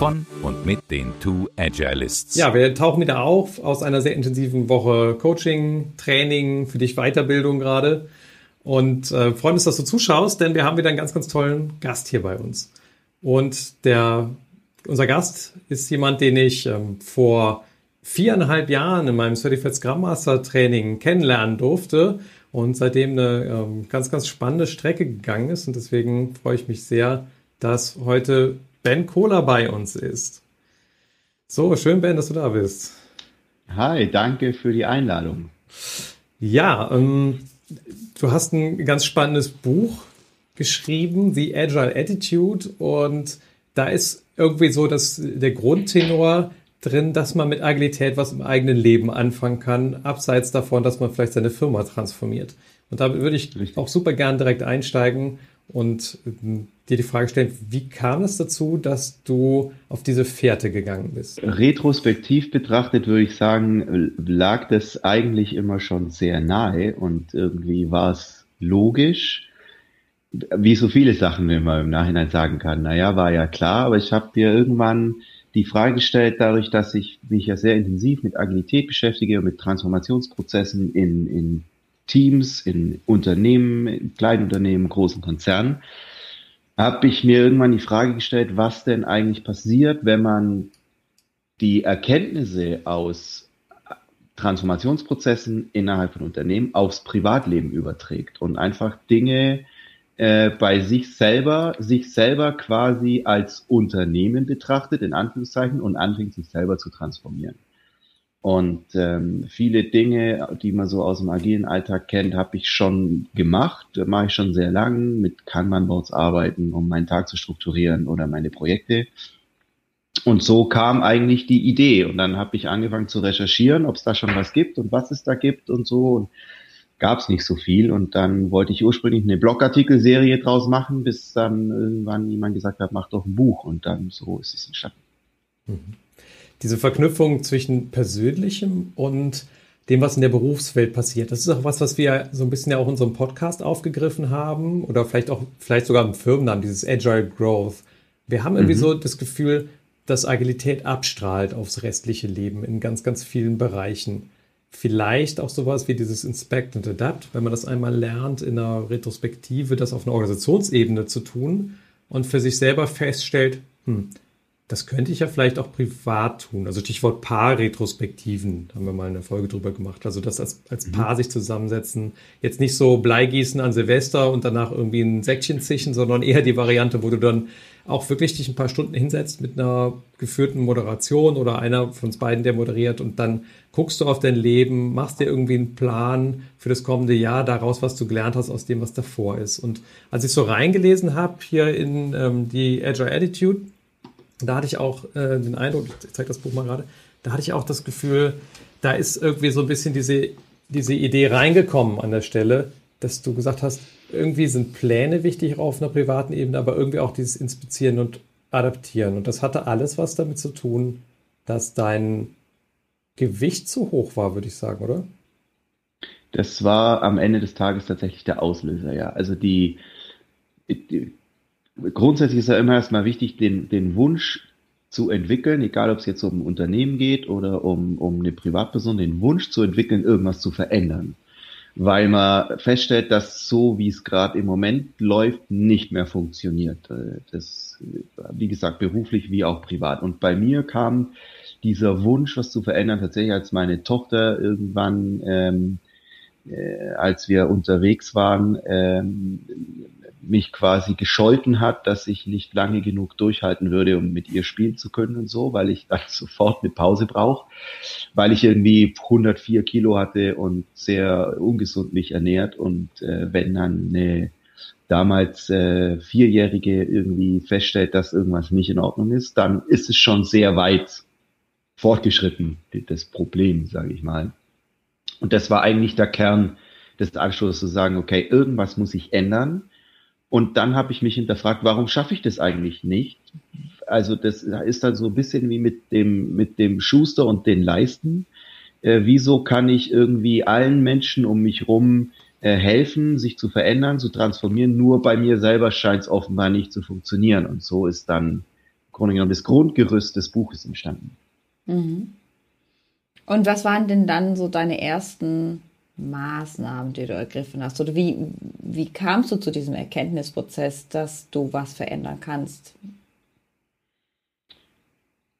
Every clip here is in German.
von und mit den Two Agilists. Ja, wir tauchen wieder auf aus einer sehr intensiven Woche Coaching, Training, für dich Weiterbildung gerade. Und äh, freuen uns, dass du zuschaust, denn wir haben wieder einen ganz, ganz tollen Gast hier bei uns. Und der, unser Gast ist jemand, den ich ähm, vor viereinhalb Jahren in meinem Certified Scrum Master Training kennenlernen durfte und seitdem eine ähm, ganz, ganz spannende Strecke gegangen ist. Und deswegen freue ich mich sehr, dass heute Ben Kohler bei uns ist. So, schön, Ben, dass du da bist. Hi, danke für die Einladung. Ja, ähm, du hast ein ganz spannendes Buch geschrieben, The Agile Attitude, und da ist irgendwie so dass der Grundtenor drin, dass man mit Agilität was im eigenen Leben anfangen kann, abseits davon, dass man vielleicht seine Firma transformiert. Und da würde ich auch super gern direkt einsteigen und ähm, dir die Frage stellen, wie kam es dazu, dass du auf diese Fährte gegangen bist? Retrospektiv betrachtet würde ich sagen, lag das eigentlich immer schon sehr nahe und irgendwie war es logisch, wie so viele Sachen, wenn man im Nachhinein sagen kann, naja, war ja klar, aber ich habe dir irgendwann die Frage gestellt, dadurch, dass ich mich ja sehr intensiv mit Agilität beschäftige und mit Transformationsprozessen in, in Teams, in Unternehmen, in kleinen Unternehmen, großen Konzernen, habe ich mir irgendwann die Frage gestellt, was denn eigentlich passiert, wenn man die Erkenntnisse aus Transformationsprozessen innerhalb von Unternehmen aufs Privatleben überträgt und einfach Dinge äh, bei sich selber, sich selber quasi als Unternehmen betrachtet, in Anführungszeichen, und anfängt, sich selber zu transformieren. Und ähm, viele Dinge, die man so aus dem agilen Alltag kennt, habe ich schon gemacht, mache ich schon sehr lang mit Kanban-Boards arbeiten, um meinen Tag zu strukturieren oder meine Projekte. Und so kam eigentlich die Idee. Und dann habe ich angefangen zu recherchieren, ob es da schon was gibt und was es da gibt und so. Und gab es nicht so viel. Und dann wollte ich ursprünglich eine Blogartikelserie draus machen, bis dann irgendwann jemand gesagt hat, mach doch ein Buch. Und dann so ist es entstanden. Mhm diese Verknüpfung zwischen Persönlichem und dem, was in der Berufswelt passiert. Das ist auch was, was wir so ein bisschen ja auch in unserem Podcast aufgegriffen haben oder vielleicht auch, vielleicht sogar im Firmennamen, dieses Agile Growth. Wir haben irgendwie mhm. so das Gefühl, dass Agilität abstrahlt aufs restliche Leben in ganz, ganz vielen Bereichen. Vielleicht auch sowas wie dieses Inspect and Adapt, wenn man das einmal lernt, in einer Retrospektive das auf einer Organisationsebene zu tun und für sich selber feststellt, hm, das könnte ich ja vielleicht auch privat tun. Also Stichwort Paar-Retrospektiven, haben wir mal eine Folge drüber gemacht. Also das als, als mhm. Paar sich zusammensetzen. Jetzt nicht so Bleigießen an Silvester und danach irgendwie ein Säckchen zischen, sondern eher die Variante, wo du dann auch wirklich dich ein paar Stunden hinsetzt mit einer geführten Moderation oder einer von uns beiden, der moderiert und dann guckst du auf dein Leben, machst dir irgendwie einen Plan für das kommende Jahr daraus, was du gelernt hast aus dem, was davor ist. Und als ich so reingelesen habe hier in ähm, die Agile Attitude, da hatte ich auch äh, den Eindruck, ich zeige das Buch mal gerade, da hatte ich auch das Gefühl, da ist irgendwie so ein bisschen diese, diese Idee reingekommen an der Stelle, dass du gesagt hast, irgendwie sind Pläne wichtig auf einer privaten Ebene, aber irgendwie auch dieses Inspizieren und Adaptieren. Und das hatte alles was damit zu tun, dass dein Gewicht zu hoch war, würde ich sagen, oder? Das war am Ende des Tages tatsächlich der Auslöser, ja. Also die, die grundsätzlich ist ja immer erstmal wichtig, den, den Wunsch zu entwickeln, egal ob es jetzt um ein Unternehmen geht oder um, um eine Privatperson, den Wunsch zu entwickeln, irgendwas zu verändern. Weil man feststellt, dass so wie es gerade im Moment läuft, nicht mehr funktioniert. Äh, das, wie gesagt, beruflich wie auch privat. Und bei mir kam dieser Wunsch, was zu verändern, tatsächlich als meine Tochter irgendwann, ähm, äh, als wir unterwegs waren, ähm, mich quasi gescholten hat, dass ich nicht lange genug durchhalten würde, um mit ihr spielen zu können und so, weil ich dann sofort eine Pause brauche, weil ich irgendwie 104 Kilo hatte und sehr ungesund mich ernährt und äh, wenn dann eine damals äh, Vierjährige irgendwie feststellt, dass irgendwas nicht in Ordnung ist, dann ist es schon sehr weit fortgeschritten, das Problem, sage ich mal. Und das war eigentlich der Kern des Anschlusses, zu sagen, okay, irgendwas muss sich ändern. Und dann habe ich mich hinterfragt, warum schaffe ich das eigentlich nicht? Also das ist dann so ein bisschen wie mit dem, mit dem Schuster und den Leisten. Äh, wieso kann ich irgendwie allen Menschen um mich rum äh, helfen, sich zu verändern, zu transformieren? Nur bei mir selber scheint es offenbar nicht zu funktionieren. Und so ist dann im Grunde genommen das Grundgerüst des Buches entstanden. Mhm. Und was waren denn dann so deine ersten Maßnahmen, die du ergriffen hast? Oder wie, wie kamst du zu diesem Erkenntnisprozess, dass du was verändern kannst?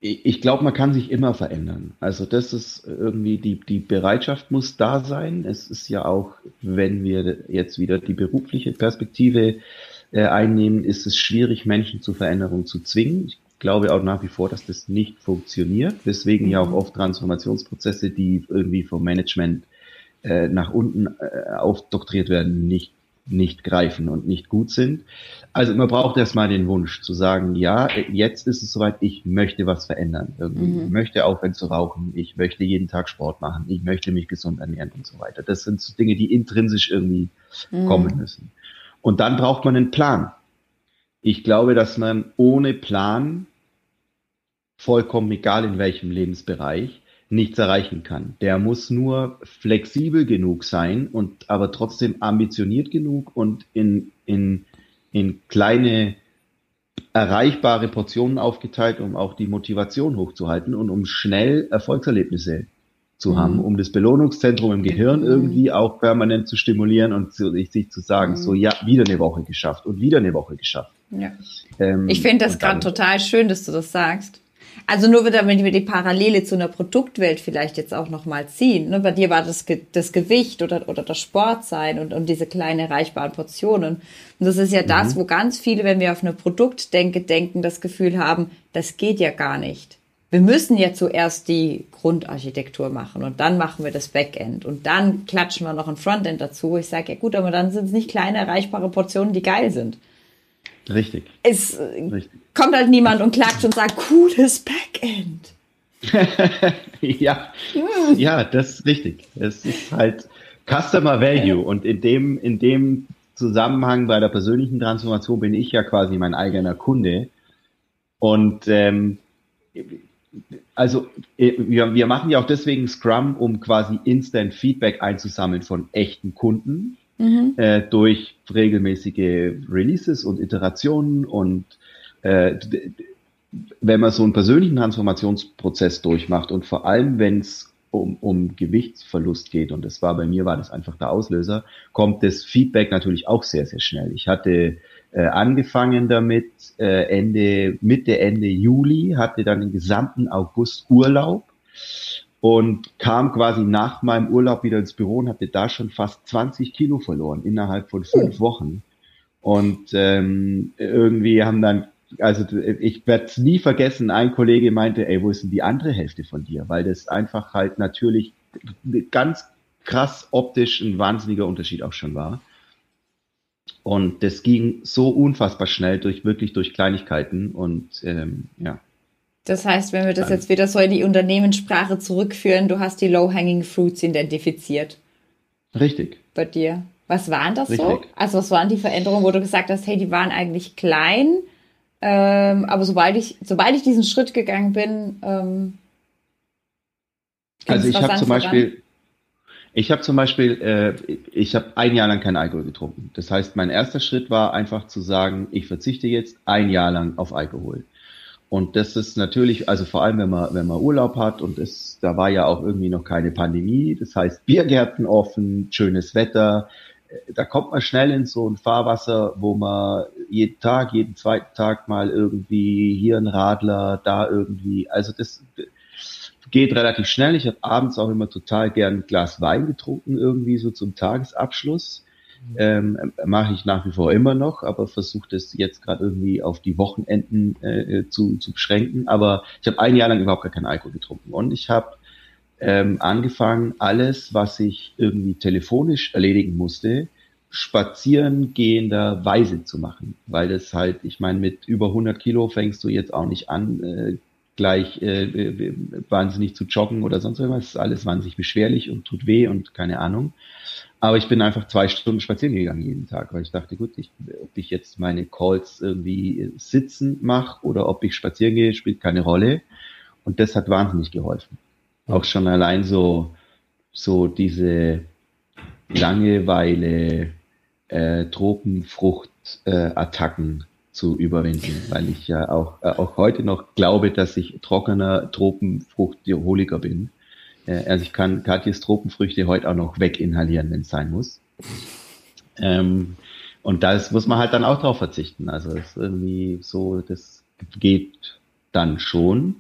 Ich glaube, man kann sich immer verändern. Also das ist irgendwie, die, die Bereitschaft muss da sein. Es ist ja auch, wenn wir jetzt wieder die berufliche Perspektive äh, einnehmen, ist es schwierig, Menschen zur Veränderung zu zwingen. Ich glaube auch nach wie vor, dass das nicht funktioniert, weswegen ja auch mhm. oft Transformationsprozesse, die irgendwie vom Management äh, nach unten äh, aufdoktriert werden, nicht, nicht greifen und nicht gut sind. Also man braucht erstmal den Wunsch zu sagen, ja, jetzt ist es soweit, ich möchte was verändern. Mhm. Ich möchte aufhören zu rauchen, ich möchte jeden Tag Sport machen, ich möchte mich gesund ernähren und so weiter. Das sind so Dinge, die intrinsisch irgendwie mhm. kommen müssen. Und dann braucht man einen Plan. Ich glaube, dass man ohne Plan, vollkommen egal in welchem Lebensbereich, nichts erreichen kann. Der muss nur flexibel genug sein und aber trotzdem ambitioniert genug und in, in, in kleine erreichbare Portionen aufgeteilt, um auch die Motivation hochzuhalten und um schnell Erfolgserlebnisse zu mhm. haben, um das Belohnungszentrum im Gehirn mhm. irgendwie auch permanent zu stimulieren und zu, sich zu sagen, mhm. so ja, wieder eine Woche geschafft und wieder eine Woche geschafft. Ja. Ähm, ich finde das gerade total schön, dass du das sagst. Also nur wenn wir die Parallele zu einer Produktwelt vielleicht jetzt auch nochmal ziehen. Ne? Bei dir war das, das Gewicht oder, oder das Sportsein und, und diese kleinen erreichbaren Portionen. Und das ist ja mhm. das, wo ganz viele, wenn wir auf eine Produktdenke denken, das Gefühl haben, das geht ja gar nicht. Wir müssen ja zuerst die Grundarchitektur machen und dann machen wir das Backend und dann klatschen wir noch ein Frontend dazu. Ich sage, ja gut, aber dann sind es nicht kleine erreichbare Portionen, die geil sind. Richtig. Es Richtig. Kommt halt niemand und klagt und sagt, cooles Backend. ja, hm. ja, das ist richtig. Es ist halt Customer Value und in dem, in dem Zusammenhang bei der persönlichen Transformation bin ich ja quasi mein eigener Kunde. Und ähm, also äh, wir, wir machen ja auch deswegen Scrum, um quasi Instant Feedback einzusammeln von echten Kunden mhm. äh, durch regelmäßige Releases und Iterationen und äh, wenn man so einen persönlichen Transformationsprozess durchmacht und vor allem, wenn es um, um Gewichtsverlust geht, und das war bei mir, war das einfach der Auslöser, kommt das Feedback natürlich auch sehr, sehr schnell. Ich hatte äh, angefangen damit äh, Ende, Mitte, Ende Juli, hatte dann den gesamten August Urlaub und kam quasi nach meinem Urlaub wieder ins Büro und hatte da schon fast 20 Kilo verloren innerhalb von fünf oh. Wochen. Und ähm, irgendwie haben dann, also ich werde es nie vergessen, ein Kollege meinte, ey, wo ist denn die andere Hälfte von dir? Weil das einfach halt natürlich ganz krass optisch ein wahnsinniger Unterschied auch schon war. Und das ging so unfassbar schnell durch wirklich durch Kleinigkeiten und ähm, ja. Das heißt, wenn wir das jetzt wieder so in die Unternehmenssprache zurückführen, du hast die Low-Hanging Fruits identifiziert. Richtig. Bei dir. Was waren das Richtig. so? Also was waren die Veränderungen, wo du gesagt hast, hey, die waren eigentlich klein, ähm, aber sobald ich, sobald ich diesen Schritt gegangen bin, ähm, also ich habe zum Beispiel, ich habe zum Beispiel, äh, ich habe ein Jahr lang kein Alkohol getrunken. Das heißt, mein erster Schritt war einfach zu sagen, ich verzichte jetzt ein Jahr lang auf Alkohol. Und das ist natürlich, also vor allem wenn man, wenn man Urlaub hat und es, da war ja auch irgendwie noch keine Pandemie, das heißt Biergärten offen, schönes Wetter, da kommt man schnell in so ein Fahrwasser, wo man jeden Tag, jeden zweiten Tag mal irgendwie hier ein Radler, da irgendwie, also das geht relativ schnell. Ich habe abends auch immer total gern ein Glas Wein getrunken, irgendwie so zum Tagesabschluss. Ähm, Mache ich nach wie vor immer noch, aber versuche das jetzt gerade irgendwie auf die Wochenenden äh, zu, zu beschränken. Aber ich habe ein Jahr lang überhaupt gar keinen Alkohol getrunken. Und ich habe ähm, angefangen, alles, was ich irgendwie telefonisch erledigen musste, spazieren gehender Weise zu machen. Weil das halt, ich meine, mit über 100 Kilo fängst du jetzt auch nicht an, äh, gleich äh, wahnsinnig zu joggen oder sonst irgendwas. Das ist alles wahnsinnig beschwerlich und tut weh und keine Ahnung. Aber ich bin einfach zwei Stunden spazieren gegangen jeden Tag, weil ich dachte, gut, ich, ob ich jetzt meine Calls irgendwie sitzen mache oder ob ich spazieren gehe, spielt keine Rolle. Und das hat wahnsinnig geholfen. Auch schon allein so, so diese Langeweile, äh, Tropenfrucht-Attacken äh, zu überwinden, weil ich ja auch, äh, auch heute noch glaube, dass ich trockener Tropenfrucht-Holiker bin. Äh, also ich kann Katjes Tropenfrüchte heute auch noch weginhalieren, wenn es sein muss. Ähm, und da muss man halt dann auch drauf verzichten. Also es ist irgendwie so, das geht dann schon.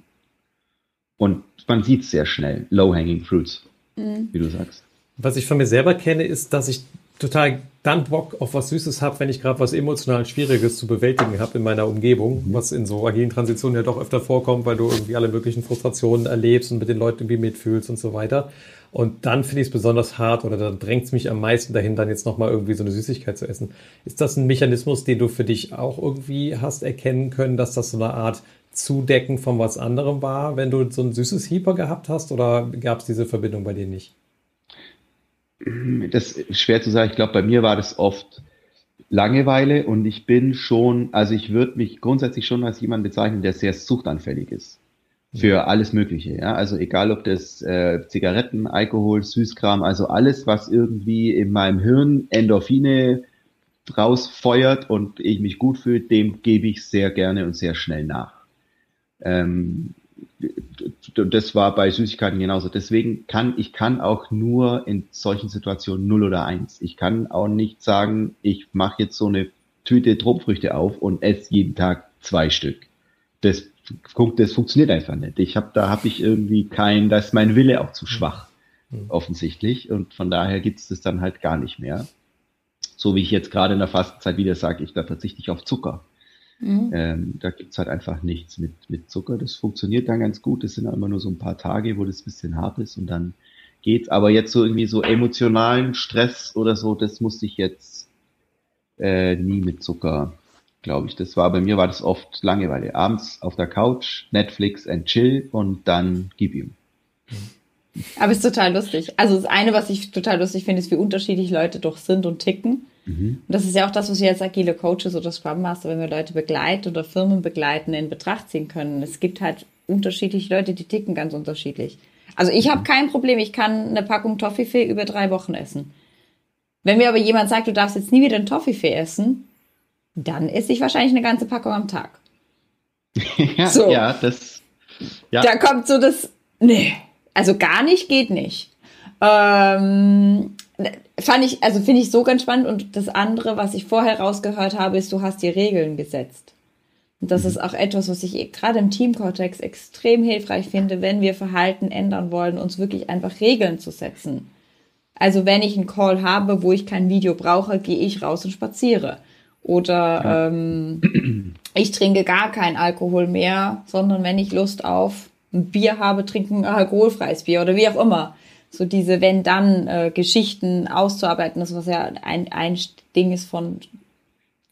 Und man sieht es sehr schnell. Low-hanging fruits, mhm. wie du sagst. Was ich von mir selber kenne, ist, dass ich total dann Bock auf was Süßes habe, wenn ich gerade was emotional Schwieriges zu bewältigen habe in meiner Umgebung, mhm. was in so agilen Transitionen ja doch öfter vorkommt, weil du irgendwie alle möglichen Frustrationen erlebst und mit den Leuten irgendwie mitfühlst und so weiter. Und dann finde ich es besonders hart oder dann drängt es mich am meisten dahin, dann jetzt nochmal irgendwie so eine Süßigkeit zu essen. Ist das ein Mechanismus, den du für dich auch irgendwie hast erkennen können, dass das so eine Art Zudecken von was anderem war, wenn du so ein süßes Hyper gehabt hast oder gab es diese Verbindung bei dir nicht? das ist schwer zu sagen. Ich glaube, bei mir war das oft Langeweile und ich bin schon, also ich würde mich grundsätzlich schon als jemand bezeichnen, der sehr suchtanfällig ist. Für alles Mögliche, ja. Also egal ob das äh, Zigaretten, Alkohol, Süßkram, also alles, was irgendwie in meinem Hirn Endorphine rausfeuert und ich mich gut fühle, dem gebe ich sehr gerne und sehr schnell nach. Ähm, das war bei Süßigkeiten genauso. Deswegen kann ich kann auch nur in solchen Situationen 0 oder 1. Ich kann auch nicht sagen, ich mache jetzt so eine Tüte Tropfrüchte auf und esse jeden Tag zwei Stück. Das, das funktioniert einfach nicht. Ich habe da habe ich irgendwie kein, da ist mein Wille auch zu schwach mhm. offensichtlich und von daher gibt es das dann halt gar nicht mehr. So wie ich jetzt gerade in der Fastenzeit wieder sage, ich da verzichte ich auf Zucker. Mhm. Ähm, da gibt's halt einfach nichts mit, mit Zucker. Das funktioniert dann ganz gut. Das sind immer nur so ein paar Tage, wo das bisschen hart ist und dann geht's. Aber jetzt so irgendwie so emotionalen Stress oder so, das musste ich jetzt äh, nie mit Zucker, glaube ich. Das war bei mir war das oft Langeweile. Abends auf der Couch, Netflix and chill und dann gib ihm. Aber es ist total lustig. Also das eine, was ich total lustig finde, ist, wie unterschiedlich Leute doch sind und ticken. Mhm. Und das ist ja auch das, was wir als agile Coaches oder Scrum Master, wenn wir Leute begleiten oder Firmen begleiten, in Betracht ziehen können. Es gibt halt unterschiedliche Leute, die ticken ganz unterschiedlich. Also ich habe kein Problem, ich kann eine Packung Toffifee über drei Wochen essen. Wenn mir aber jemand sagt, du darfst jetzt nie wieder ein Toffifee essen, dann esse ich wahrscheinlich eine ganze Packung am Tag. ja, so. ja, das. Ja. Da kommt so das, nee, also gar nicht geht nicht. Ähm, fand ich, also finde ich so ganz spannend. Und das andere, was ich vorher rausgehört habe, ist, du hast die Regeln gesetzt. Und das mhm. ist auch etwas, was ich gerade im Teamkontext extrem hilfreich finde, wenn wir Verhalten ändern wollen, uns wirklich einfach Regeln zu setzen. Also wenn ich einen Call habe, wo ich kein Video brauche, gehe ich raus und spaziere. Oder ja. ähm, ich trinke gar keinen Alkohol mehr, sondern wenn ich Lust auf ein Bier habe, trinken ein alkoholfreies Bier oder wie auch immer so diese Wenn-Dann-Geschichten äh, auszuarbeiten, das was ja ein, ein Ding ist von,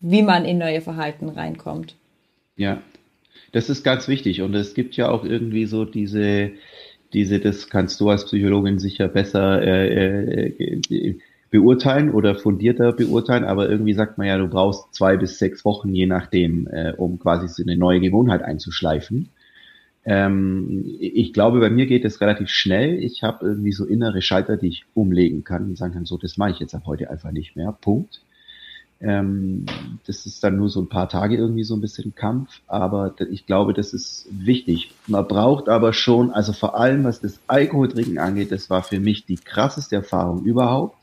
wie man in neue Verhalten reinkommt. Ja, das ist ganz wichtig und es gibt ja auch irgendwie so diese, diese, das kannst du als Psychologin sicher besser äh, äh, beurteilen oder fundierter beurteilen, aber irgendwie sagt man ja, du brauchst zwei bis sechs Wochen, je nachdem, äh, um quasi so eine neue Gewohnheit einzuschleifen. Ähm, ich glaube, bei mir geht es relativ schnell. Ich habe irgendwie so innere Schalter, die ich umlegen kann und sagen kann, so, das mache ich jetzt ab heute einfach nicht mehr. Punkt. Ähm, das ist dann nur so ein paar Tage irgendwie so ein bisschen Kampf, aber ich glaube, das ist wichtig. Man braucht aber schon, also vor allem was das Alkoholtrinken angeht, das war für mich die krasseste Erfahrung überhaupt.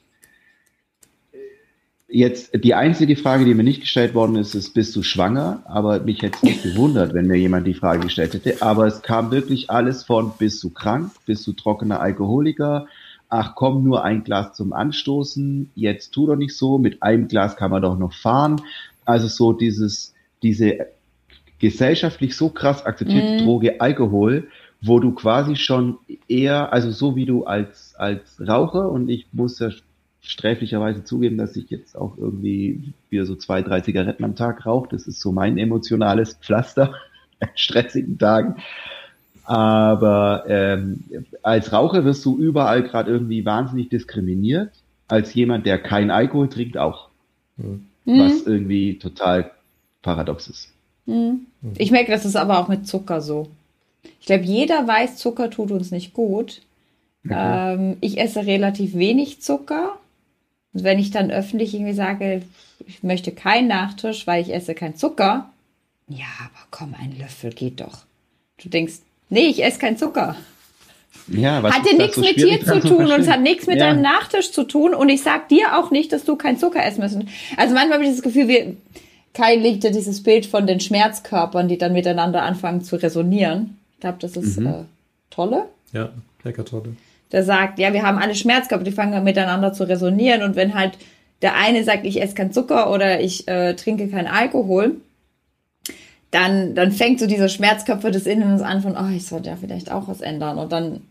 Jetzt die einzige Frage, die mir nicht gestellt worden ist, ist, bist du schwanger? Aber mich hätte es nicht gewundert, wenn mir jemand die Frage gestellt hätte. Aber es kam wirklich alles von, bist du krank? Bist du trockener Alkoholiker? Ach komm, nur ein Glas zum Anstoßen. Jetzt tu doch nicht so. Mit einem Glas kann man doch noch fahren. Also so dieses, diese gesellschaftlich so krass akzeptierte mm. Droge Alkohol, wo du quasi schon eher, also so wie du als, als Raucher, und ich muss ja sträflicherweise zugeben, dass ich jetzt auch irgendwie wieder so zwei, drei Zigaretten am Tag rauche. Das ist so mein emotionales Pflaster an stressigen Tagen. Aber ähm, als Raucher wirst du überall gerade irgendwie wahnsinnig diskriminiert. Als jemand, der kein Alkohol trinkt, auch. Mhm. Was irgendwie total paradox ist. Mhm. Ich merke, das ist aber auch mit Zucker so. Ich glaube, jeder weiß, Zucker tut uns nicht gut. Okay. Ähm, ich esse relativ wenig Zucker. Und wenn ich dann öffentlich irgendwie sage, ich möchte keinen Nachtisch, weil ich esse keinen Zucker, ja, aber komm, ein Löffel geht doch. Du denkst, nee, ich esse keinen Zucker. Ja, was hat dir nichts so mit dir zu tun und es hat nichts mit ja. deinem Nachtisch zu tun und ich sag dir auch nicht, dass du keinen Zucker essen müssen. Also manchmal habe ich das Gefühl, wir, Kai legt ja dieses Bild von den Schmerzkörpern, die dann miteinander anfangen zu resonieren. Ich glaube, das ist mhm. äh, tolle. Ja, lecker tolle. Der sagt, ja, wir haben alle Schmerzkörper, die fangen miteinander zu resonieren und wenn halt der eine sagt, ich esse keinen Zucker oder ich äh, trinke keinen Alkohol, dann, dann fängt so dieser Schmerzkörper des Innens an von, oh, ich sollte ja vielleicht auch was ändern. Und dann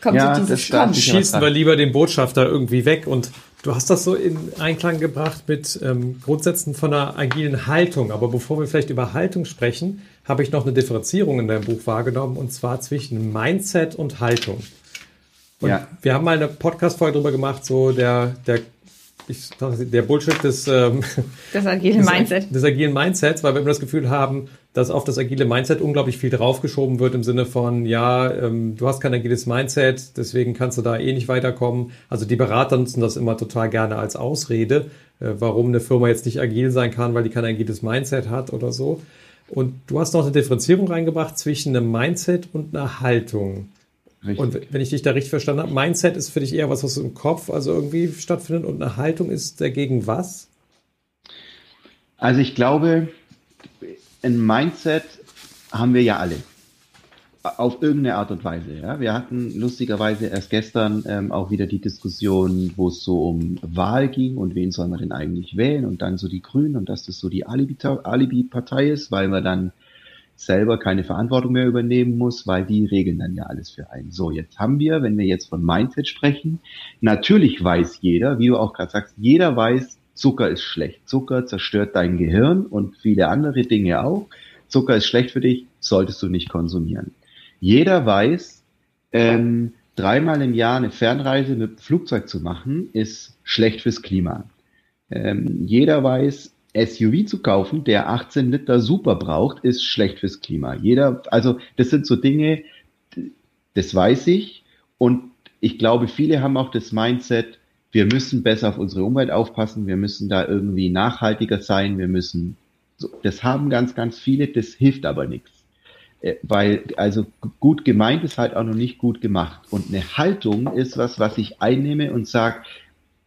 kommt ja, so dieses Komm. Schießen wir lieber den Botschafter irgendwie weg. Und du hast das so in Einklang gebracht mit ähm, Grundsätzen von einer agilen Haltung. Aber bevor wir vielleicht über Haltung sprechen, habe ich noch eine Differenzierung in deinem Buch wahrgenommen, und zwar zwischen Mindset und Haltung. Und ja. wir haben mal eine Podcast-Folge darüber gemacht, so der, der ich der Bullshit des, ähm, des agilen des, Mindset. Des agilen Mindsets, weil wir immer das Gefühl haben, dass auf das agile Mindset unglaublich viel draufgeschoben wird im Sinne von, ja, ähm, du hast kein agiles Mindset, deswegen kannst du da eh nicht weiterkommen. Also die Berater nutzen das immer total gerne als Ausrede, äh, warum eine Firma jetzt nicht agil sein kann, weil die kein agiles Mindset hat oder so. Und du hast noch eine Differenzierung reingebracht zwischen einem Mindset und einer Haltung. Richtig. Und wenn ich dich da richtig verstanden habe, Mindset ist für dich eher was, was im Kopf also irgendwie stattfindet und eine Haltung ist dagegen was? Also ich glaube, ein Mindset haben wir ja alle. Auf irgendeine Art und Weise. Ja? Wir hatten lustigerweise erst gestern ähm, auch wieder die Diskussion, wo es so um Wahl ging und wen soll man denn eigentlich wählen und dann so die Grünen und dass das so die Alibi-Partei ist, weil wir dann selber keine Verantwortung mehr übernehmen muss, weil die regeln dann ja alles für einen. So, jetzt haben wir, wenn wir jetzt von Mindset sprechen, natürlich weiß jeder, wie du auch gerade sagst, jeder weiß, Zucker ist schlecht. Zucker zerstört dein Gehirn und viele andere Dinge auch. Zucker ist schlecht für dich, solltest du nicht konsumieren. Jeder weiß, ähm, dreimal im Jahr eine Fernreise mit Flugzeug zu machen, ist schlecht fürs Klima. Ähm, jeder weiß, SUV zu kaufen, der 18 Liter Super braucht, ist schlecht fürs Klima. Jeder, also das sind so Dinge, das weiß ich. Und ich glaube, viele haben auch das Mindset, wir müssen besser auf unsere Umwelt aufpassen, wir müssen da irgendwie nachhaltiger sein, wir müssen, so, das haben ganz, ganz viele, das hilft aber nichts. Äh, weil, also gut gemeint ist halt auch noch nicht gut gemacht. Und eine Haltung ist was, was ich einnehme und sage,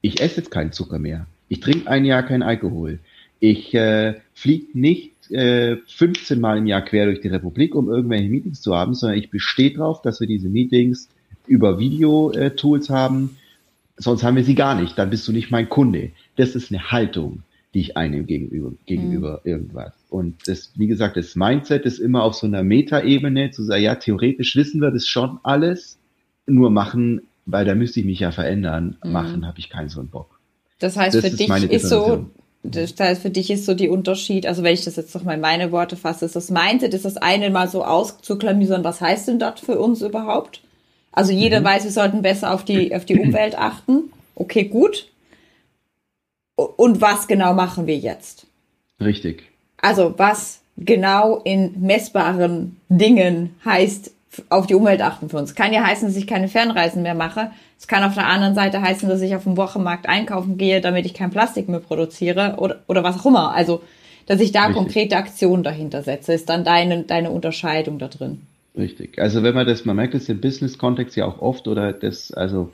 ich esse jetzt keinen Zucker mehr. Ich trinke ein Jahr kein Alkohol. Ich äh, fliege nicht äh, 15 Mal im Jahr quer durch die Republik, um irgendwelche Meetings zu haben, sondern ich bestehe darauf, dass wir diese Meetings über Video-Tools haben. Sonst haben wir sie gar nicht. Dann bist du nicht mein Kunde. Das ist eine Haltung, die ich einnehme gegenüber, gegenüber mhm. irgendwas. Und das, wie gesagt, das Mindset ist immer auf so einer Metaebene zu sagen, ja, theoretisch wissen wir das schon alles, nur machen, weil da müsste ich mich ja verändern, mhm. machen habe ich keinen so einen Bock. Das heißt, das für dich ist so, das heißt, für dich ist so die Unterschied, also wenn ich das jetzt noch mal in meine Worte fasse, ist das Mindset, ist das eine mal so auszuklamüsern, was heißt denn das für uns überhaupt? Also jeder mhm. weiß, wir sollten besser auf die, auf die Umwelt achten. Okay, gut. Und was genau machen wir jetzt? Richtig. Also was genau in messbaren Dingen heißt, auf die Umwelt achten für uns. Kann ja heißen, dass ich keine Fernreisen mehr mache. Es kann auf der anderen Seite heißen, dass ich auf dem Wochenmarkt einkaufen gehe, damit ich kein Plastik mehr produziere oder, oder was auch immer. Also, dass ich da Richtig. konkrete Aktionen dahinter setze, ist dann deine, deine Unterscheidung da drin. Richtig. Also wenn man das, man merkt das im Business-Kontext ja auch oft oder das, also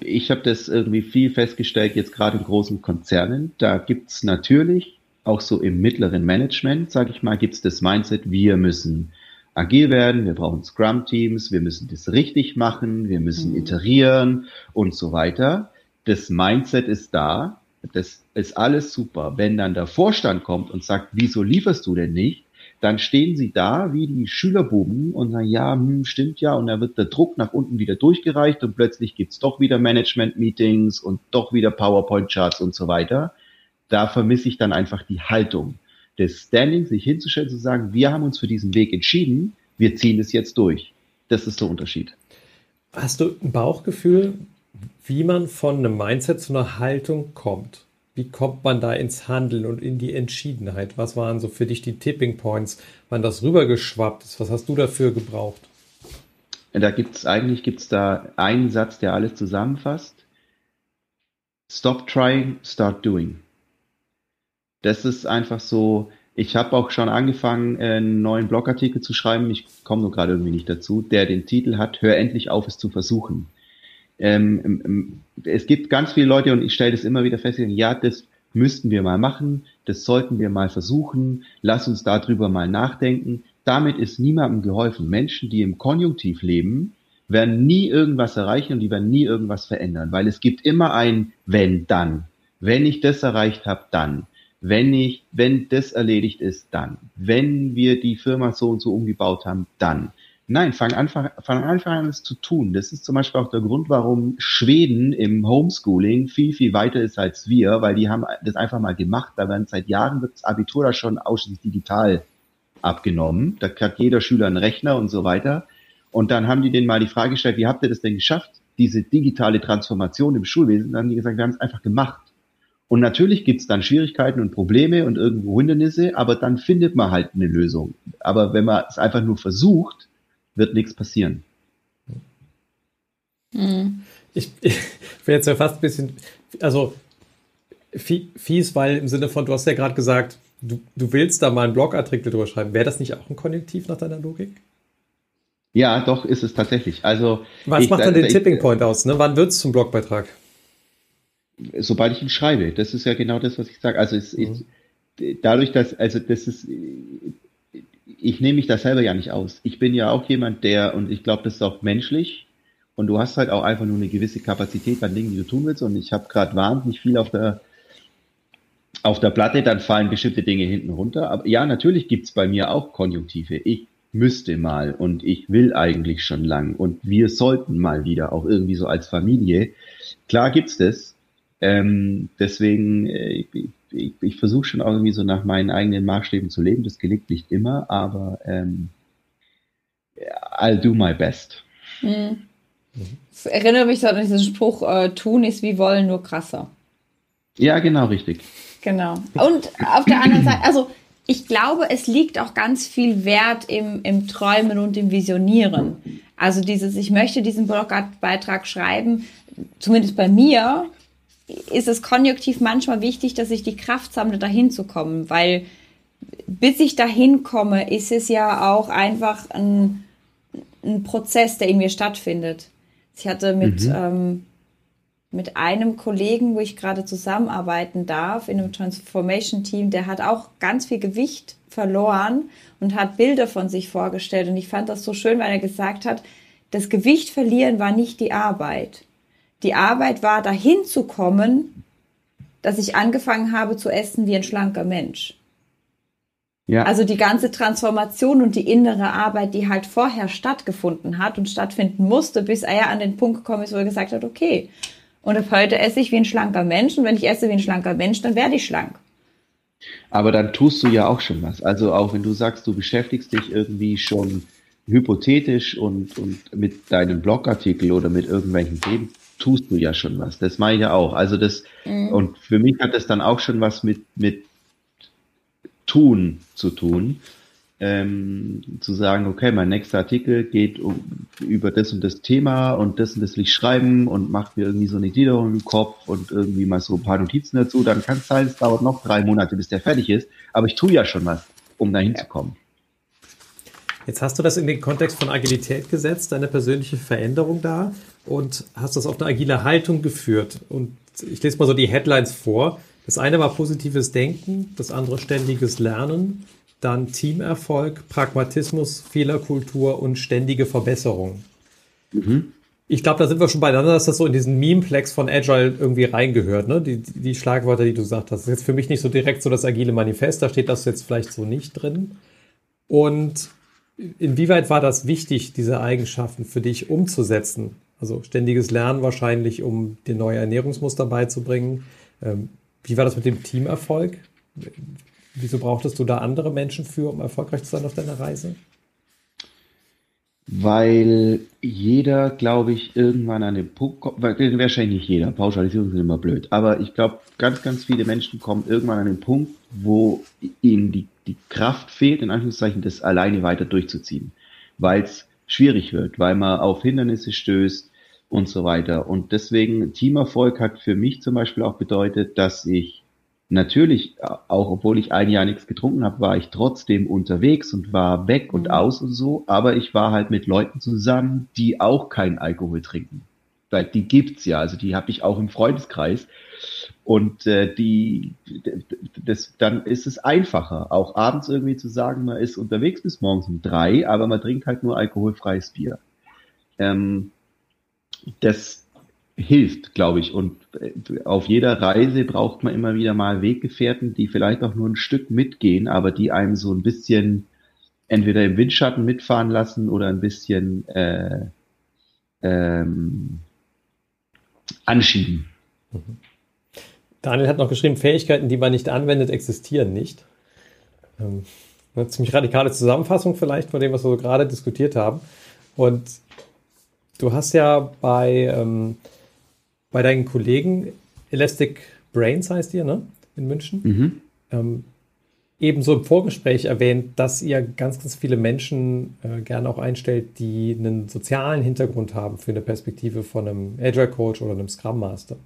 ich habe das irgendwie viel festgestellt, jetzt gerade in großen Konzernen, da gibt's natürlich auch so im mittleren Management, sage ich mal, gibt's das Mindset, wir müssen agil werden, wir brauchen Scrum-Teams, wir müssen das richtig machen, wir müssen mhm. iterieren und so weiter. Das Mindset ist da, das ist alles super. Wenn dann der Vorstand kommt und sagt, wieso lieferst du denn nicht? Dann stehen sie da wie die Schülerbuben und sagen, ja, hm, stimmt ja, und dann wird der Druck nach unten wieder durchgereicht und plötzlich gibt's doch wieder Management-Meetings und doch wieder PowerPoint-Charts und so weiter. Da vermisse ich dann einfach die Haltung des Standing, sich hinzustellen, zu sagen, wir haben uns für diesen Weg entschieden, wir ziehen es jetzt durch. Das ist der Unterschied. Hast du ein Bauchgefühl, wie man von einem Mindset zu einer Haltung kommt? Wie kommt man da ins Handeln und in die Entschiedenheit? Was waren so für dich die Tipping Points, wann das rübergeschwappt ist? Was hast du dafür gebraucht? Da gibt es eigentlich gibt's da einen Satz, der alles zusammenfasst. Stop trying, start doing. Das ist einfach so, ich habe auch schon angefangen, einen neuen Blogartikel zu schreiben. Ich komme nur gerade irgendwie nicht dazu, der den Titel hat, Hör endlich auf, es zu versuchen ähm, es gibt ganz viele Leute und ich stelle das immer wieder fest, ja, das müssten wir mal machen, das sollten wir mal versuchen, lass uns darüber mal nachdenken. Damit ist niemandem geholfen. Menschen, die im Konjunktiv leben, werden nie irgendwas erreichen und die werden nie irgendwas verändern, weil es gibt immer ein wenn dann. Wenn ich das erreicht habe, dann. Wenn ich, wenn das erledigt ist, dann. Wenn wir die Firma so und so umgebaut haben, dann. Nein, fang einfach, fang einfach an, es zu tun. Das ist zum Beispiel auch der Grund, warum Schweden im Homeschooling viel, viel weiter ist als wir, weil die haben das einfach mal gemacht. Da werden seit Jahren das Abitur da schon ausschließlich digital abgenommen. Da hat jeder Schüler einen Rechner und so weiter. Und dann haben die denen mal die Frage gestellt, wie habt ihr das denn geschafft, diese digitale Transformation im Schulwesen? Dann haben die gesagt, wir haben es einfach gemacht. Und natürlich gibt's dann Schwierigkeiten und Probleme und irgendwo Hindernisse, aber dann findet man halt eine Lösung. Aber wenn man es einfach nur versucht, wird nichts passieren. Mhm. Ich, ich bin jetzt ja fast ein bisschen, also fies, weil im Sinne von, du hast ja gerade gesagt, du, du willst da mal einen Blogartikel drüber schreiben. Wäre das nicht auch ein Konjunktiv nach deiner Logik? Ja, doch, ist es tatsächlich. Also, Was ich, macht dann den ich, Tipping Point aus? Ne? Wann wird es zum Blogbeitrag? Sobald ich ihn schreibe. Das ist ja genau das, was ich sage. Also es, mhm. ich, dadurch, dass, also das ist, ich nehme mich da selber ja nicht aus. Ich bin ja auch jemand, der, und ich glaube, das ist auch menschlich, und du hast halt auch einfach nur eine gewisse Kapazität bei Dingen, die du tun willst. Und ich habe gerade wahnsinnig viel auf der auf der Platte, dann fallen bestimmte Dinge hinten runter. Aber ja, natürlich gibt's bei mir auch Konjunktive. Ich müsste mal und ich will eigentlich schon lang und wir sollten mal wieder, auch irgendwie so als Familie. Klar gibt's das. Ähm, deswegen, äh, ich, ich, ich versuche schon auch irgendwie so nach meinen eigenen Maßstäben zu leben. Das gelingt nicht immer, aber ähm, I'll do my best. Mhm. Das erinnert mich so an diesen Spruch, äh, tun ist wie wollen, nur krasser. Ja, genau, richtig. Genau. Und auf der anderen Seite, also ich glaube, es liegt auch ganz viel Wert im, im Träumen und im Visionieren. Also dieses, ich möchte diesen Blogbeitrag schreiben, zumindest bei mir, ist es konjunktiv manchmal wichtig, dass ich die Kraft sammle, dahin zu kommen, weil bis ich dahin komme, ist es ja auch einfach ein, ein Prozess, der in mir stattfindet. Ich hatte mit, mhm. ähm, mit einem Kollegen, wo ich gerade zusammenarbeiten darf, in einem Transformation-Team, der hat auch ganz viel Gewicht verloren und hat Bilder von sich vorgestellt. Und ich fand das so schön, weil er gesagt hat, das Gewicht verlieren war nicht die Arbeit. Die Arbeit war, dahin zu kommen, dass ich angefangen habe zu essen wie ein schlanker Mensch. Ja. Also die ganze Transformation und die innere Arbeit, die halt vorher stattgefunden hat und stattfinden musste, bis er an den Punkt gekommen ist, wo er gesagt hat, okay, und ab heute esse ich wie ein schlanker Mensch und wenn ich esse wie ein schlanker Mensch, dann werde ich schlank. Aber dann tust du ja auch schon was. Also auch wenn du sagst, du beschäftigst dich irgendwie schon hypothetisch und, und mit deinem Blogartikel oder mit irgendwelchen Themen, tust du ja schon was. Das meine ich ja auch. Also das, mhm. und für mich hat das dann auch schon was mit, mit Tun zu tun. Ähm, zu sagen, okay, mein nächster Artikel geht um, über das und das Thema und das und das will ich schreiben und macht mir irgendwie so eine Gliederung im Kopf und irgendwie mal so ein paar Notizen dazu, dann kann es sein, es dauert noch drei Monate, bis der fertig ist, aber ich tue ja schon was, um dahin ja. zu kommen. Jetzt hast du das in den Kontext von Agilität gesetzt, deine persönliche Veränderung da und hast das auf eine agile Haltung geführt. Und ich lese mal so die Headlines vor. Das eine war positives Denken, das andere ständiges Lernen, dann Teamerfolg, Pragmatismus, Fehlerkultur und ständige Verbesserung. Mhm. Ich glaube, da sind wir schon beieinander, dass das so in diesen Memeplex von Agile irgendwie reingehört, ne? Die, die Schlagwörter, die du gesagt hast. Das ist jetzt für mich nicht so direkt so das agile Manifest, da steht das jetzt vielleicht so nicht drin. Und Inwieweit war das wichtig, diese Eigenschaften für dich umzusetzen? Also ständiges Lernen wahrscheinlich, um dir neue Ernährungsmuster beizubringen. Ähm, wie war das mit dem Teamerfolg? Wieso brauchtest du da andere Menschen für, um erfolgreich zu sein auf deiner Reise? Weil jeder, glaube ich, irgendwann an den Punkt kommt, wahrscheinlich nicht jeder, Pauschalisierungen sind immer blöd, aber ich glaube, ganz, ganz viele Menschen kommen irgendwann an den Punkt, wo ihnen die, die Kraft fehlt, in Anführungszeichen, das alleine weiter durchzuziehen, weil es schwierig wird, weil man auf Hindernisse stößt und so weiter. Und deswegen, Teamerfolg hat für mich zum Beispiel auch bedeutet, dass ich natürlich, auch obwohl ich ein Jahr nichts getrunken habe, war ich trotzdem unterwegs und war weg und mhm. aus und so. Aber ich war halt mit Leuten zusammen, die auch keinen Alkohol trinken. Weil die gibt's ja, also die habe ich auch im Freundeskreis. Und äh, die, das, dann ist es einfacher, auch abends irgendwie zu sagen, man ist unterwegs bis morgens um drei, aber man trinkt halt nur alkoholfreies Bier. Ähm, das, hilft, glaube ich. Und äh, auf jeder Reise braucht man immer wieder mal Weggefährten, die vielleicht auch nur ein Stück mitgehen, aber die einem so ein bisschen entweder im Windschatten mitfahren lassen oder ein bisschen äh, ähm, anschieben. Mhm. Daniel hat noch geschrieben, Fähigkeiten, die man nicht anwendet, existieren nicht. Ähm, eine ziemlich radikale Zusammenfassung vielleicht von dem, was wir so gerade diskutiert haben. Und du hast ja bei ähm, bei deinen Kollegen, Elastic Brains heißt ihr, ne? In München. Mhm. Ähm, ebenso im Vorgespräch erwähnt, dass ihr ganz, ganz viele Menschen äh, gerne auch einstellt, die einen sozialen Hintergrund haben für eine Perspektive von einem Agile Coach oder einem Scrum Master.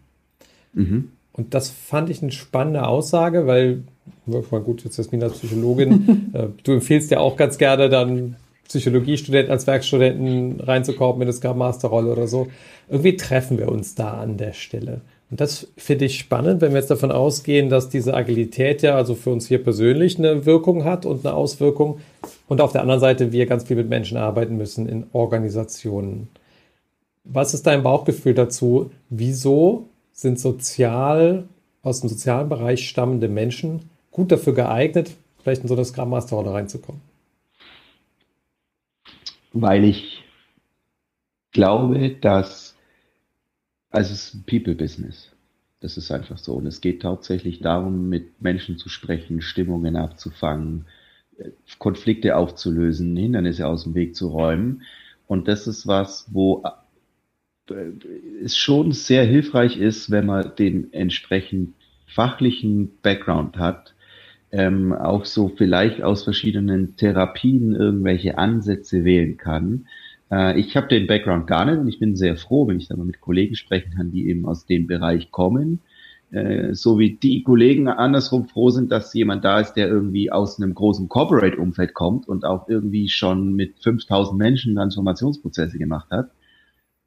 Mhm. Und das fand ich eine spannende Aussage, weil, gut, jetzt Jasmin als Psychologin, äh, du empfiehlst ja auch ganz gerne dann Psychologiestudenten als Werkstudenten reinzukaufen mit der Scrum Master Rolle oder so. Irgendwie treffen wir uns da an der Stelle. Und das finde ich spannend, wenn wir jetzt davon ausgehen, dass diese Agilität ja also für uns hier persönlich eine Wirkung hat und eine Auswirkung. Und auf der anderen Seite wir ganz viel mit Menschen arbeiten müssen in Organisationen. Was ist dein Bauchgefühl dazu? Wieso sind sozial, aus dem sozialen Bereich stammende Menschen gut dafür geeignet, vielleicht in so eine Scrum Master Rolle reinzukommen? Weil ich glaube, dass, also es ist ein People-Business. Das ist einfach so. Und es geht hauptsächlich darum, mit Menschen zu sprechen, Stimmungen abzufangen, Konflikte aufzulösen, Hindernisse aus dem Weg zu räumen. Und das ist was, wo äh, es schon sehr hilfreich ist, wenn man den entsprechend fachlichen Background hat, ähm, auch so vielleicht aus verschiedenen Therapien irgendwelche Ansätze wählen kann. Äh, ich habe den Background gar nicht und ich bin sehr froh, wenn ich da mal mit Kollegen sprechen kann, die eben aus dem Bereich kommen. Äh, so wie die Kollegen andersrum froh sind, dass jemand da ist, der irgendwie aus einem großen Corporate-Umfeld kommt und auch irgendwie schon mit 5000 Menschen Transformationsprozesse gemacht hat.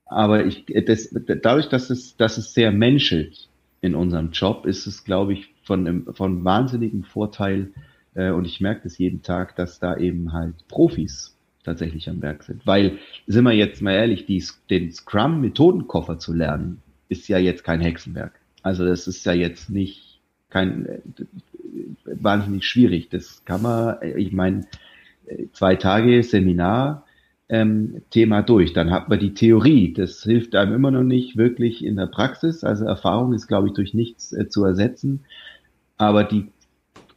Aber ich, das, dadurch, dass es, dass es sehr menschelt in unserem Job, ist es, glaube ich, von, von wahnsinnigem Vorteil äh, und ich merke das jeden Tag, dass da eben halt Profis tatsächlich am Werk sind. Weil, sind wir jetzt mal ehrlich, die, den Scrum-Methodenkoffer zu lernen, ist ja jetzt kein Hexenwerk. Also das ist ja jetzt nicht kein äh, wahnsinnig schwierig. Das kann man, ich meine, zwei Tage Seminar, ähm, Thema durch. Dann hat man die Theorie. Das hilft einem immer noch nicht wirklich in der Praxis. Also Erfahrung ist, glaube ich, durch nichts äh, zu ersetzen aber die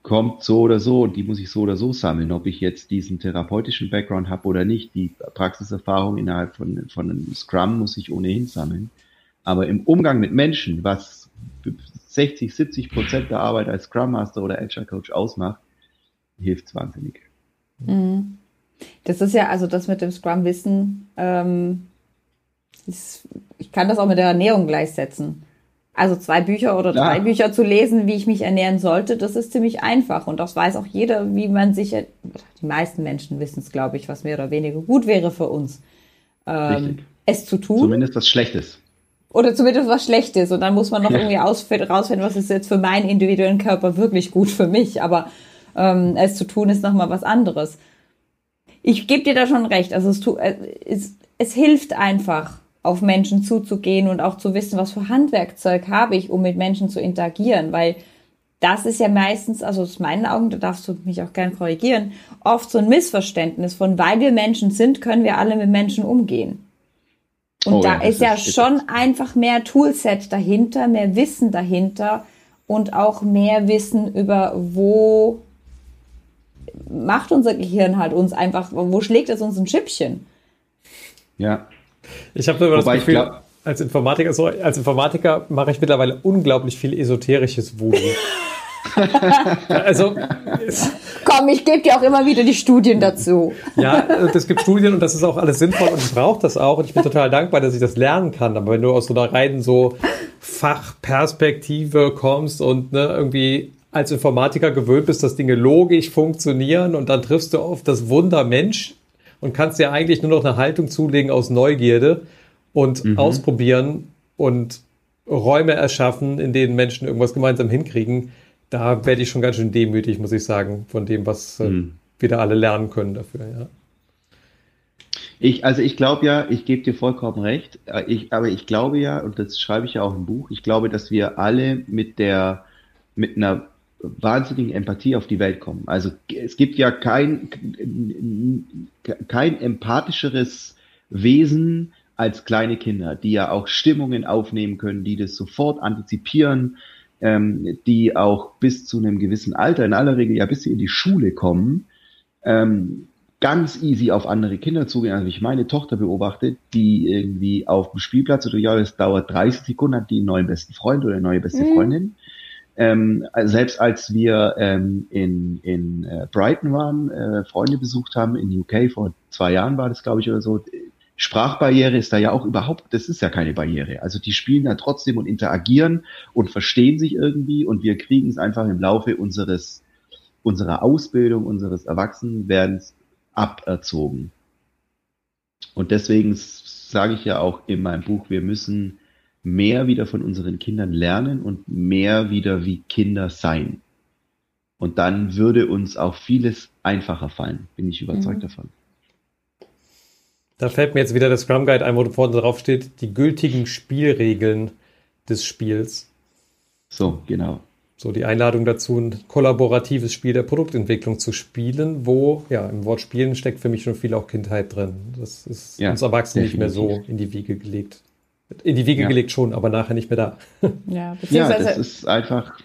kommt so oder so und die muss ich so oder so sammeln, ob ich jetzt diesen therapeutischen Background habe oder nicht. Die Praxiserfahrung innerhalb von, von einem Scrum muss ich ohnehin sammeln. Aber im Umgang mit Menschen, was 60, 70 Prozent der Arbeit als Scrum Master oder Agile Coach ausmacht, hilft wahnsinnig. Mhm. Das ist ja, also das mit dem Scrum-Wissen, ähm, ich kann das auch mit der Ernährung gleichsetzen. Also zwei Bücher oder drei ja. Bücher zu lesen, wie ich mich ernähren sollte, das ist ziemlich einfach. Und das weiß auch jeder, wie man sich, die meisten Menschen wissen es, glaube ich, was mehr oder weniger gut wäre für uns, ähm, es zu tun. Zumindest was Schlechtes. Oder zumindest was Schlechtes. Und dann muss man noch ja. irgendwie rausfinden, was ist jetzt für meinen individuellen Körper wirklich gut für mich. Aber ähm, es zu tun ist nochmal was anderes. Ich gebe dir da schon recht. Also es, tu, es, es hilft einfach auf Menschen zuzugehen und auch zu wissen, was für Handwerkzeug habe ich, um mit Menschen zu interagieren, weil das ist ja meistens, also aus meinen Augen, da darfst du mich auch gern korrigieren, oft so ein Missverständnis von, weil wir Menschen sind, können wir alle mit Menschen umgehen. Und oh, da ja, ist ja ist schon einfach mehr Toolset dahinter, mehr Wissen dahinter und auch mehr Wissen über, wo macht unser Gehirn halt uns einfach, wo schlägt es uns ein Schippchen? Ja. Ich habe das Gefühl, glaub, als Informatiker, so, als Informatiker mache ich mittlerweile unglaublich viel esoterisches Voodoo. also komm, ich gebe dir auch immer wieder die Studien dazu. ja, es gibt Studien und das ist auch alles sinnvoll und ich brauche das auch und ich bin total dankbar, dass ich das lernen kann. Aber wenn du aus so einer reinen so Fachperspektive kommst und ne, irgendwie als Informatiker gewöhnt bist, dass Dinge logisch funktionieren und dann triffst du auf das Wunder Mensch und kannst dir eigentlich nur noch eine Haltung zulegen aus Neugierde und mhm. ausprobieren und Räume erschaffen, in denen Menschen irgendwas gemeinsam hinkriegen. Da werde ich schon ganz schön demütig, muss ich sagen, von dem, was äh, mhm. wir da alle lernen können dafür. Ja. Ich, also ich glaube ja, ich gebe dir vollkommen recht, äh, ich, aber ich glaube ja, und das schreibe ich ja auch im Buch, ich glaube, dass wir alle mit der, mit einer wahnsinnigen Empathie auf die Welt kommen. Also es gibt ja kein, kein empathischeres Wesen als kleine Kinder, die ja auch Stimmungen aufnehmen können, die das sofort antizipieren, ähm, die auch bis zu einem gewissen Alter, in aller Regel ja bis sie in die Schule kommen, ähm, ganz easy auf andere Kinder zugehen. Also ich meine Tochter beobachte, die irgendwie auf dem Spielplatz oder ja, es dauert 30 Sekunden, hat die einen neuen besten Freund oder eine neue beste mhm. Ähm, selbst als wir ähm, in, in äh, Brighton waren, äh, Freunde besucht haben, in UK vor zwei Jahren war das, glaube ich, oder so, Sprachbarriere ist da ja auch überhaupt, das ist ja keine Barriere. Also die spielen da trotzdem und interagieren und verstehen sich irgendwie und wir kriegen es einfach im Laufe unseres, unserer Ausbildung, unseres Erwachsenwerdens aberzogen. Und deswegen sage ich ja auch in meinem Buch, wir müssen mehr wieder von unseren Kindern lernen und mehr wieder wie Kinder sein. Und dann würde uns auch vieles einfacher fallen, bin ich überzeugt mhm. davon. Da fällt mir jetzt wieder der Scrum Guide ein, wo vorne drauf steht, die gültigen Spielregeln des Spiels. So, genau. So die Einladung dazu, ein kollaboratives Spiel der Produktentwicklung zu spielen, wo, ja, im Wort Spielen steckt für mich schon viel auch Kindheit drin. Das ist ja, uns Erwachsenen nicht mehr so in die Wiege gelegt. In die Wiege ja. gelegt schon, aber nachher nicht mehr da. Ja, beziehungsweise. Ja, das ist einfach.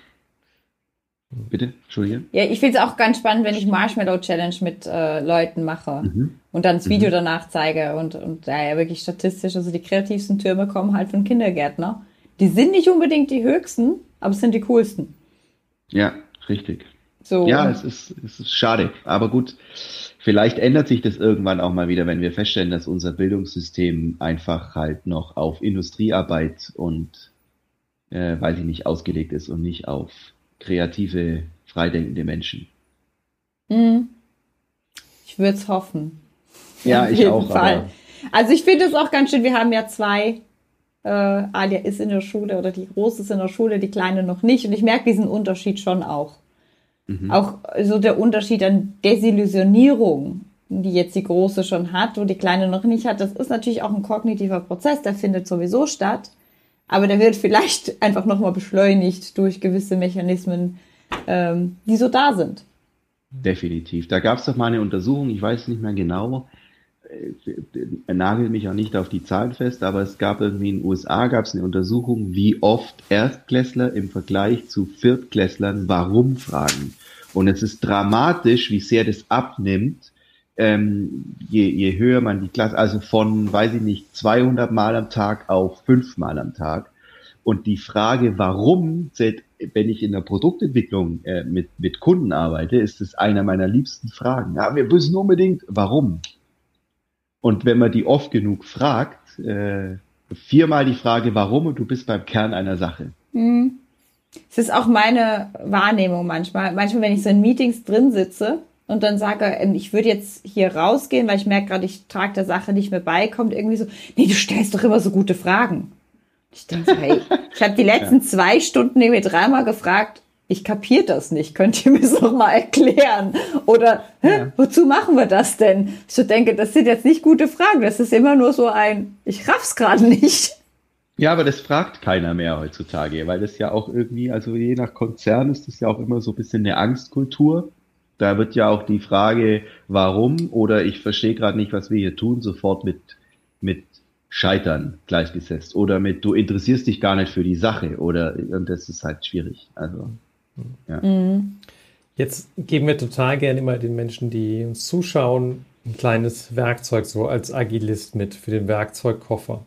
Bitte, Entschuldigung. Ja, ich finde es auch ganz spannend, wenn ich Marshmallow Challenge mit äh, Leuten mache mhm. und dann das Video mhm. danach zeige und, und ja, ja, wirklich statistisch, also die kreativsten Türme kommen halt von Kindergärtner. Die sind nicht unbedingt die höchsten, aber es sind die coolsten. Ja, richtig. So. Ja, es ist, es ist schade. Aber gut, vielleicht ändert sich das irgendwann auch mal wieder, wenn wir feststellen, dass unser Bildungssystem einfach halt noch auf Industriearbeit und, äh, weiß ich nicht, ausgelegt ist und nicht auf kreative, freidenkende Menschen. Mhm. Ich würde es hoffen. Ja, Auf ich auch. Fall. Also ich finde es auch ganz schön, wir haben ja zwei äh, Alia ist in der Schule oder die Große ist in der Schule, die Kleine noch nicht. Und ich merke diesen Unterschied schon auch. Mhm. Auch so der Unterschied an Desillusionierung, die jetzt die Große schon hat, wo die Kleine noch nicht hat. Das ist natürlich auch ein kognitiver Prozess, der findet sowieso statt. Aber der wird vielleicht einfach nochmal beschleunigt durch gewisse Mechanismen, ähm, die so da sind. Definitiv. Da gab es doch mal eine Untersuchung, ich weiß nicht mehr genau, äh, nagelt mich auch nicht auf die Zahlen fest, aber es gab irgendwie in den USA gab es eine Untersuchung, wie oft Erstklässler im Vergleich zu Viertklässlern warum fragen. Und es ist dramatisch, wie sehr das abnimmt, ähm, je, je höher man die Klasse, also von, weiß ich nicht, 200 Mal am Tag auf 5 Mal am Tag. Und die Frage, warum, wenn ich in der Produktentwicklung äh, mit, mit Kunden arbeite, ist es einer meiner liebsten Fragen. Ja, wir müssen unbedingt, warum? Und wenn man die oft genug fragt, äh, viermal die Frage, warum und du bist beim Kern einer Sache. Mhm. Es ist auch meine Wahrnehmung manchmal. Manchmal, wenn ich so in Meetings drin sitze und dann sage, ähm, ich würde jetzt hier rausgehen, weil ich merke gerade, ich trage der Sache nicht mehr bei, kommt irgendwie so, nee, du stellst doch immer so gute Fragen. Ich denke hey, ich habe die letzten ja. zwei Stunden mir dreimal gefragt, ich kapiere das nicht, könnt ihr mir das noch mal erklären? Oder ja. wozu machen wir das denn? Ich so denke, das sind jetzt nicht gute Fragen, das ist immer nur so ein, ich raff's gerade nicht. Ja, aber das fragt keiner mehr heutzutage, weil das ja auch irgendwie, also je nach Konzern ist das ja auch immer so ein bisschen eine Angstkultur. Da wird ja auch die Frage, warum oder ich verstehe gerade nicht, was wir hier tun, sofort mit, mit Scheitern gleichgesetzt oder mit du interessierst dich gar nicht für die Sache oder und das ist halt schwierig. Also ja. Mhm. Jetzt geben wir total gerne immer den Menschen, die uns zuschauen, ein kleines Werkzeug so als Agilist mit für den Werkzeugkoffer.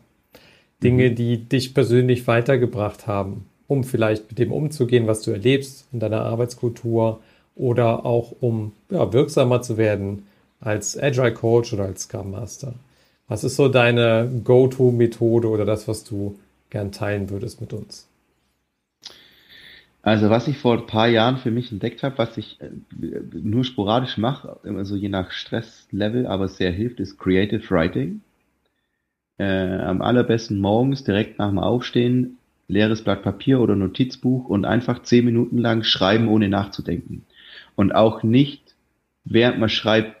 Dinge, mhm. die dich persönlich weitergebracht haben, um vielleicht mit dem umzugehen, was du erlebst in deiner Arbeitskultur oder auch um ja, wirksamer zu werden als Agile Coach oder als Scrum Master. Was ist so deine Go-To-Methode oder das, was du gern teilen würdest mit uns? Also was ich vor ein paar Jahren für mich entdeckt habe, was ich äh, nur sporadisch mache, immer so je nach Stresslevel, aber sehr hilft, ist Creative Writing. Äh, am allerbesten morgens direkt nach dem Aufstehen leeres Blatt Papier oder Notizbuch und einfach zehn Minuten lang schreiben, ohne nachzudenken. Und auch nicht, während man schreibt,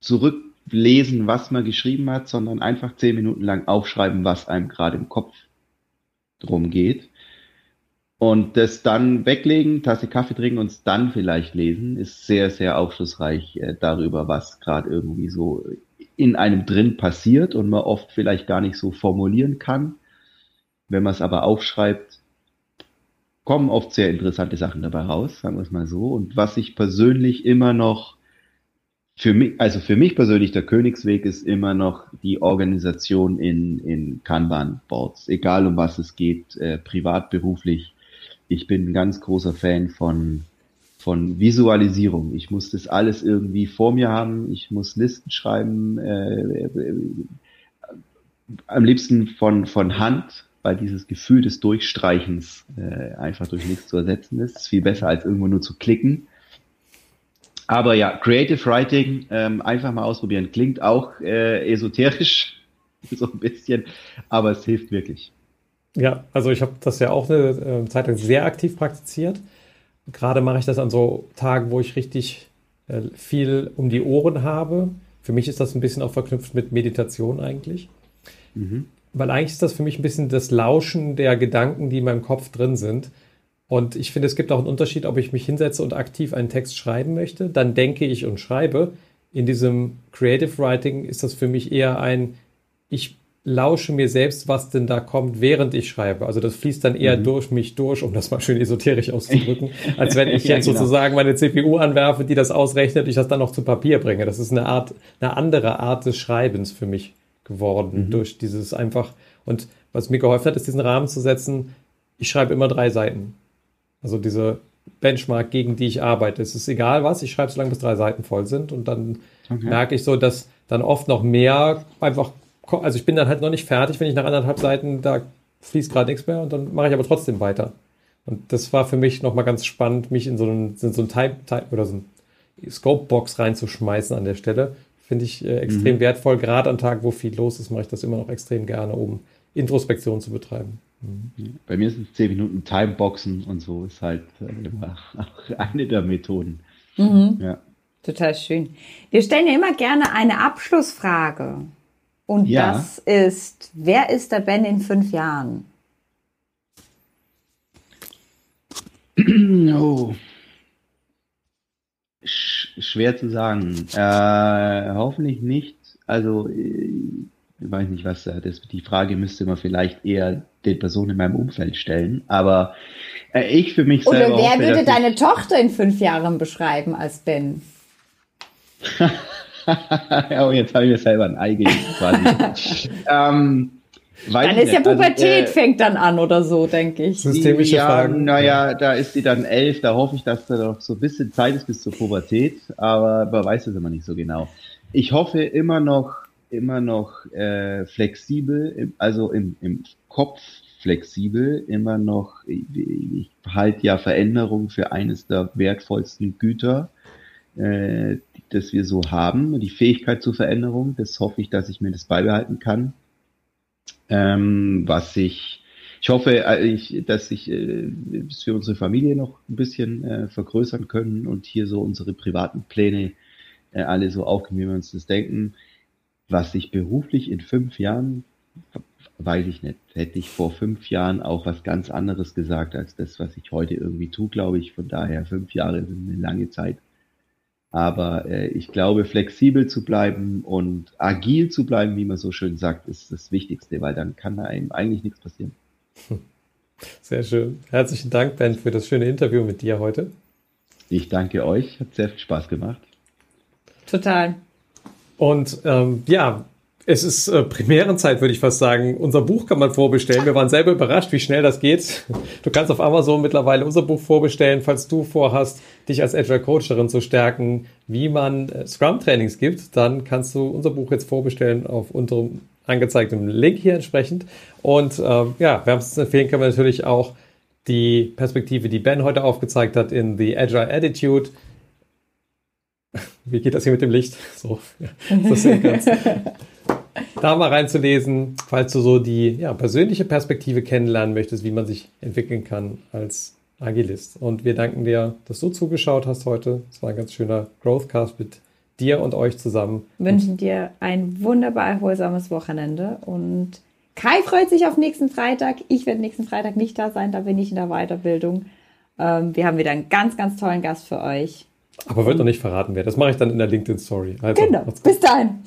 zurücklesen, was man geschrieben hat, sondern einfach zehn Minuten lang aufschreiben, was einem gerade im Kopf drum geht. Und das dann weglegen, Tasse Kaffee trinken und es dann vielleicht lesen, ist sehr, sehr aufschlussreich äh, darüber, was gerade irgendwie so in einem drin passiert und man oft vielleicht gar nicht so formulieren kann. Wenn man es aber aufschreibt, kommen oft sehr interessante Sachen dabei raus, sagen wir es mal so. Und was ich persönlich immer noch für mich, also für mich persönlich der Königsweg ist immer noch die Organisation in, in Kanban-Boards, egal um was es geht, äh, privat, beruflich. Ich bin ein ganz großer Fan von, von Visualisierung. Ich muss das alles irgendwie vor mir haben. Ich muss Listen schreiben, äh, äh, am liebsten von, von Hand, weil dieses Gefühl des Durchstreichens äh, einfach durch nichts zu ersetzen ist. ist viel besser als irgendwo nur zu klicken. Aber ja, Creative Writing, ähm, einfach mal ausprobieren. Klingt auch äh, esoterisch, so ein bisschen, aber es hilft wirklich. Ja, also ich habe das ja auch eine äh, Zeit lang sehr aktiv praktiziert. Gerade mache ich das an so Tagen, wo ich richtig äh, viel um die Ohren habe. Für mich ist das ein bisschen auch verknüpft mit Meditation eigentlich. Mhm. Weil eigentlich ist das für mich ein bisschen das Lauschen der Gedanken, die in meinem Kopf drin sind. Und ich finde, es gibt auch einen Unterschied, ob ich mich hinsetze und aktiv einen Text schreiben möchte, dann denke ich und schreibe. In diesem Creative Writing ist das für mich eher ein, ich lausche mir selbst, was denn da kommt, während ich schreibe. Also das fließt dann eher mhm. durch mich durch, um das mal schön esoterisch auszudrücken, als wenn ich ja, jetzt genau. sozusagen meine CPU anwerfe, die das ausrechnet, und ich das dann noch zu Papier bringe. Das ist eine Art, eine andere Art des Schreibens für mich geworden, mhm. durch dieses einfach. Und was mir geholfen hat, ist diesen Rahmen zu setzen, ich schreibe immer drei Seiten. Also diese Benchmark, gegen die ich arbeite. Es ist egal was, ich schreibe so lange bis drei Seiten voll sind und dann okay. merke ich so, dass dann oft noch mehr einfach, also ich bin dann halt noch nicht fertig, wenn ich nach anderthalb Seiten, da fließt gerade nichts mehr und dann mache ich aber trotzdem weiter. Und das war für mich nochmal ganz spannend, mich in so einen, in so einen Type, Type oder so ein Scope-Box reinzuschmeißen an der Stelle. Finde ich äh, extrem mhm. wertvoll. Gerade an Tagen, wo viel los ist, mache ich das immer noch extrem gerne, um Introspektion zu betreiben. Bei mir sind es 10 Minuten Timeboxen und so ist halt äh, immer auch eine der Methoden. Mhm. Ja. Total schön. Wir stellen ja immer gerne eine Abschlussfrage. Und ja. das ist, wer ist der Ben in fünf Jahren? Oh. Sch schwer zu sagen. Äh, hoffentlich nicht. Also äh, ich weiß nicht, was das, die Frage müsste man vielleicht eher den Personen in meinem Umfeld stellen. Aber äh, ich für mich selber. Oder wer hoffe, würde deine Tochter in fünf Jahren beschreiben als Ben? ja, jetzt habe ich mir selber ein Ei gegeben quasi. ähm, dann ist ja also, Pubertät, also, äh, fängt dann an oder so, denke ich. Systemische ja, Fragen. Naja, da ist sie dann elf, da hoffe ich, dass da noch so ein bisschen Zeit ist bis zur Pubertät, aber man weiß es immer nicht so genau. Ich hoffe immer noch, immer noch äh, flexibel, also im, im Kopf flexibel, immer noch, ich halte ja Veränderung für eines der wertvollsten Güter, äh, das wir so haben, die Fähigkeit zur Veränderung, das hoffe ich, dass ich mir das beibehalten kann. Ähm, was ich, ich hoffe, äh, ich, dass ich äh, es für unsere Familie noch ein bisschen äh, vergrößern können und hier so unsere privaten Pläne äh, alle so aufgehen, wie wir uns das denken. Was ich beruflich in fünf Jahren, weiß ich nicht, hätte ich vor fünf Jahren auch was ganz anderes gesagt als das, was ich heute irgendwie tue, glaube ich. Von daher, fünf Jahre sind eine lange Zeit. Aber äh, ich glaube, flexibel zu bleiben und agil zu bleiben, wie man so schön sagt, ist das Wichtigste, weil dann kann einem eigentlich nichts passieren. Sehr schön. Herzlichen Dank, Ben, für das schöne Interview mit dir heute. Ich danke euch. Hat sehr viel Spaß gemacht. Total. Und ähm, ja, es ist äh, Premierenzeit, würde ich fast sagen. Unser Buch kann man vorbestellen. Wir waren selber überrascht, wie schnell das geht. Du kannst auf Amazon mittlerweile unser Buch vorbestellen, falls du vorhast, dich als Agile Coach darin zu stärken, wie man äh, Scrum-Trainings gibt. Dann kannst du unser Buch jetzt vorbestellen auf unserem angezeigten Link hier entsprechend. Und ähm, ja, wärmstens empfehlen können wir natürlich auch die Perspektive, die Ben heute aufgezeigt hat in The Agile Attitude. Wie geht das hier mit dem Licht? So, ja, das sehen kannst da mal reinzulesen, falls du so die ja, persönliche Perspektive kennenlernen möchtest, wie man sich entwickeln kann als Agilist. Und wir danken dir, dass du zugeschaut hast heute. Es war ein ganz schöner Growthcast mit dir und euch zusammen. Wünschen dir ein wunderbar erholsames Wochenende und Kai freut sich auf nächsten Freitag. Ich werde nächsten Freitag nicht da sein, da bin ich in der Weiterbildung. Ähm, wir haben wieder einen ganz, ganz tollen Gast für euch. Aber wird noch nicht verraten, wer. Das mache ich dann in der LinkedIn-Story. Also, genau. Bis dahin.